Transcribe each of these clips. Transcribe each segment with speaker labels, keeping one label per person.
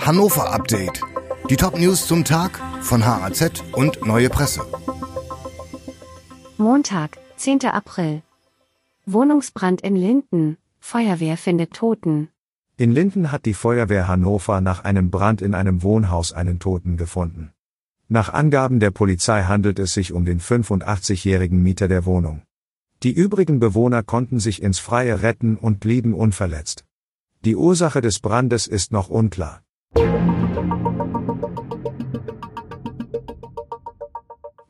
Speaker 1: Hannover Update. Die Top-News zum Tag von HAZ und Neue Presse.
Speaker 2: Montag, 10. April. Wohnungsbrand in Linden. Feuerwehr findet Toten.
Speaker 3: In Linden hat die Feuerwehr Hannover nach einem Brand in einem Wohnhaus einen Toten gefunden. Nach Angaben der Polizei handelt es sich um den 85-jährigen Mieter der Wohnung. Die übrigen Bewohner konnten sich ins Freie retten und blieben unverletzt. Die Ursache des Brandes ist noch unklar.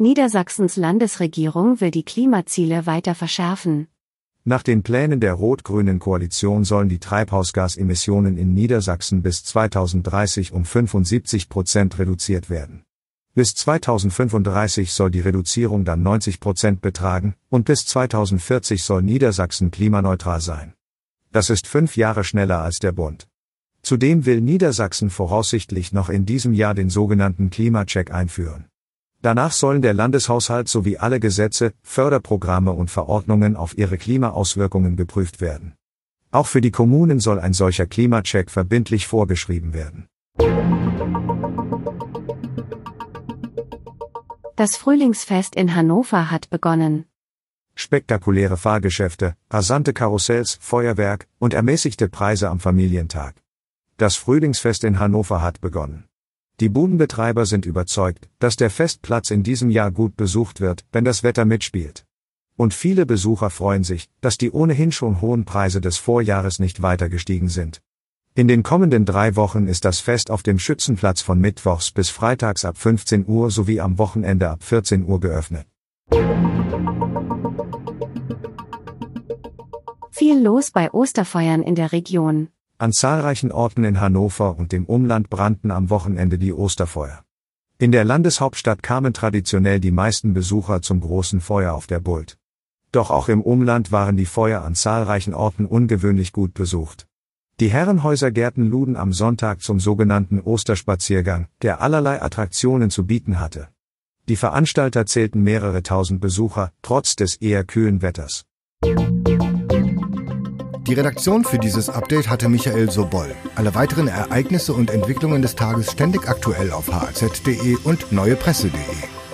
Speaker 2: Niedersachsens Landesregierung will die Klimaziele weiter verschärfen.
Speaker 3: Nach den Plänen der rot-grünen Koalition sollen die Treibhausgasemissionen in Niedersachsen bis 2030 um 75 Prozent reduziert werden. Bis 2035 soll die Reduzierung dann 90 Prozent betragen und bis 2040 soll Niedersachsen klimaneutral sein. Das ist fünf Jahre schneller als der Bund. Zudem will Niedersachsen voraussichtlich noch in diesem Jahr den sogenannten Klimacheck einführen. Danach sollen der Landeshaushalt sowie alle Gesetze, Förderprogramme und Verordnungen auf ihre Klimaauswirkungen geprüft werden. Auch für die Kommunen soll ein solcher Klimacheck verbindlich vorgeschrieben werden.
Speaker 2: Das Frühlingsfest in Hannover hat begonnen.
Speaker 3: Spektakuläre Fahrgeschäfte, rasante Karussells, Feuerwerk und ermäßigte Preise am Familientag. Das Frühlingsfest in Hannover hat begonnen. Die Budenbetreiber sind überzeugt, dass der Festplatz in diesem Jahr gut besucht wird, wenn das Wetter mitspielt. Und viele Besucher freuen sich, dass die ohnehin schon hohen Preise des Vorjahres nicht weiter gestiegen sind. In den kommenden drei Wochen ist das Fest auf dem Schützenplatz von Mittwochs bis Freitags ab 15 Uhr sowie am Wochenende ab 14 Uhr geöffnet.
Speaker 2: Viel los bei Osterfeuern in der Region.
Speaker 3: An zahlreichen Orten in Hannover und dem Umland brannten am Wochenende die Osterfeuer. In der Landeshauptstadt kamen traditionell die meisten Besucher zum großen Feuer auf der Bult. Doch auch im Umland waren die Feuer an zahlreichen Orten ungewöhnlich gut besucht. Die Herrenhäusergärten luden am Sonntag zum sogenannten Osterspaziergang, der allerlei Attraktionen zu bieten hatte. Die Veranstalter zählten mehrere tausend Besucher, trotz des eher kühlen Wetters.
Speaker 1: Die Redaktion für dieses Update hatte Michael Sobol. Alle weiteren Ereignisse und Entwicklungen des Tages ständig aktuell auf haz.de und neuepresse.de.